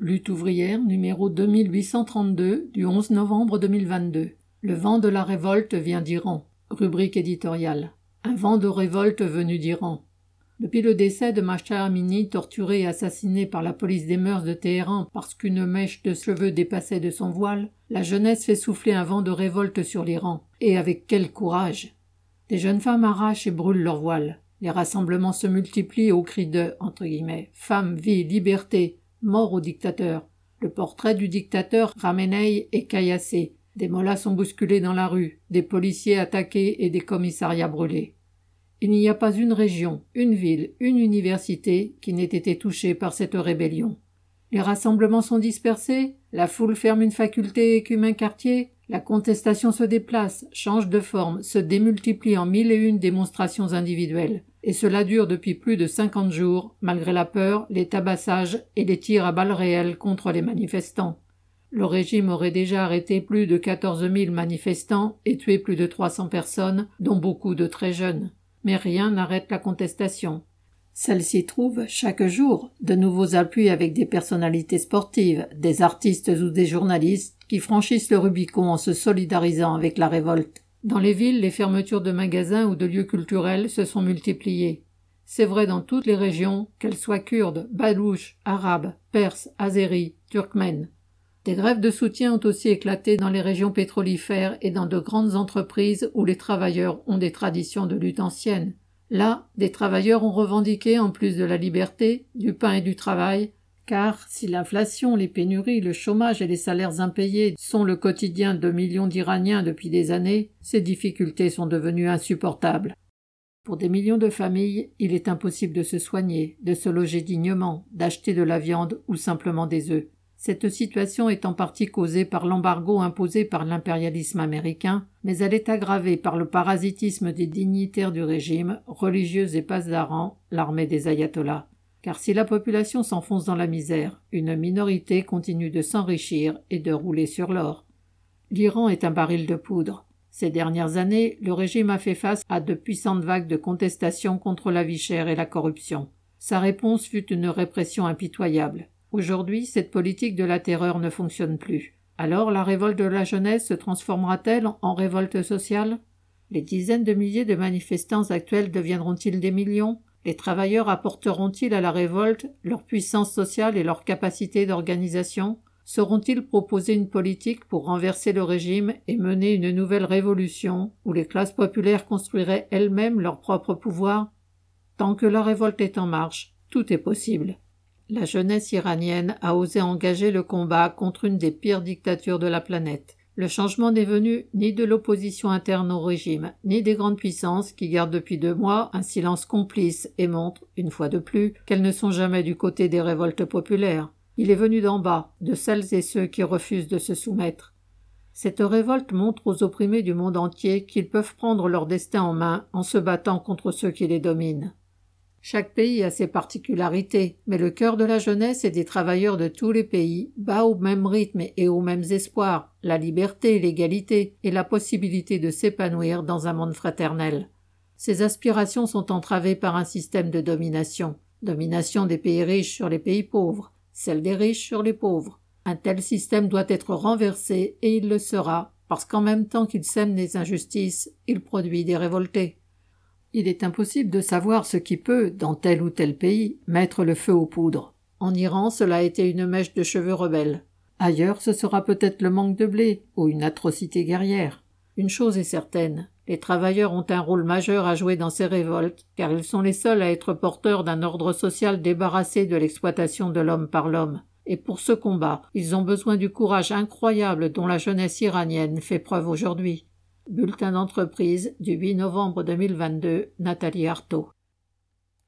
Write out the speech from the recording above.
Lutte ouvrière numéro 2832 du 11 novembre 2022. Le vent de la révolte vient d'Iran. Rubrique éditoriale. Un vent de révolte venu d'Iran. Depuis le décès de Masha Amini, torturé et assassiné par la police des mœurs de Téhéran parce qu'une mèche de cheveux dépassait de son voile, la jeunesse fait souffler un vent de révolte sur l'Iran. Et avec quel courage Des jeunes femmes arrachent et brûlent leur voile. Les rassemblements se multiplient au cri de guillemets, Femmes, vie, liberté, Mort au dictateur. Le portrait du dictateur Ramenei est caillassé. Des mollahs sont bousculés dans la rue, des policiers attaqués et des commissariats brûlés. Il n'y a pas une région, une ville, une université qui n'ait été touchée par cette rébellion. Les rassemblements sont dispersés, la foule ferme une faculté et écume un quartier, la contestation se déplace, change de forme, se démultiplie en mille et une démonstrations individuelles et cela dure depuis plus de cinquante jours, malgré la peur, les tabassages et les tirs à balles réelles contre les manifestants. Le régime aurait déjà arrêté plus de quatorze mille manifestants et tué plus de trois cents personnes, dont beaucoup de très jeunes. Mais rien n'arrête la contestation. Celle-ci trouve, chaque jour, de nouveaux appuis avec des personnalités sportives, des artistes ou des journalistes qui franchissent le Rubicon en se solidarisant avec la révolte. Dans les villes, les fermetures de magasins ou de lieux culturels se sont multipliées. C'est vrai dans toutes les régions, qu'elles soient kurdes, balouches, arabes, perses, azéris, turkmènes. Des grèves de soutien ont aussi éclaté dans les régions pétrolifères et dans de grandes entreprises où les travailleurs ont des traditions de lutte anciennes. Là, des travailleurs ont revendiqué, en plus de la liberté, du pain et du travail, car si l'inflation, les pénuries, le chômage et les salaires impayés sont le quotidien de millions d'Iraniens depuis des années, ces difficultés sont devenues insupportables. Pour des millions de familles, il est impossible de se soigner, de se loger dignement, d'acheter de la viande ou simplement des œufs. Cette situation est en partie causée par l'embargo imposé par l'impérialisme américain, mais elle est aggravée par le parasitisme des dignitaires du régime, religieux et pasdarans, l'armée des ayatollahs. Car si la population s'enfonce dans la misère, une minorité continue de s'enrichir et de rouler sur l'or. L'Iran est un baril de poudre. Ces dernières années, le régime a fait face à de puissantes vagues de contestation contre la vie chère et la corruption. Sa réponse fut une répression impitoyable. Aujourd'hui, cette politique de la terreur ne fonctionne plus. Alors la révolte de la jeunesse se transformera-t-elle en révolte sociale? Les dizaines de milliers de manifestants actuels deviendront-ils des millions? Les travailleurs apporteront-ils à la révolte leur puissance sociale et leur capacité d'organisation? Sauront-ils proposer une politique pour renverser le régime et mener une nouvelle révolution où les classes populaires construiraient elles-mêmes leur propre pouvoir? Tant que la révolte est en marche, tout est possible. La jeunesse iranienne a osé engager le combat contre une des pires dictatures de la planète. Le changement n'est venu ni de l'opposition interne au régime, ni des grandes puissances qui gardent depuis deux mois un silence complice et montrent, une fois de plus, qu'elles ne sont jamais du côté des révoltes populaires. Il est venu d'en bas, de celles et ceux qui refusent de se soumettre. Cette révolte montre aux opprimés du monde entier qu'ils peuvent prendre leur destin en main en se battant contre ceux qui les dominent. Chaque pays a ses particularités, mais le cœur de la jeunesse et des travailleurs de tous les pays bat au même rythme et aux mêmes espoirs, la liberté, l'égalité et la possibilité de s'épanouir dans un monde fraternel. Ces aspirations sont entravées par un système de domination, domination des pays riches sur les pays pauvres, celle des riches sur les pauvres. Un tel système doit être renversé et il le sera, parce qu'en même temps qu'il sème des injustices, il produit des révoltés. Il est impossible de savoir ce qui peut, dans tel ou tel pays, mettre le feu aux poudres. En Iran, cela a été une mèche de cheveux rebelles. Ailleurs, ce sera peut-être le manque de blé ou une atrocité guerrière. Une chose est certaine, les travailleurs ont un rôle majeur à jouer dans ces révoltes, car ils sont les seuls à être porteurs d'un ordre social débarrassé de l'exploitation de l'homme par l'homme. Et pour ce combat, ils ont besoin du courage incroyable dont la jeunesse iranienne fait preuve aujourd'hui. Bulletin d'entreprise du 8 novembre 2022, Nathalie Artaud.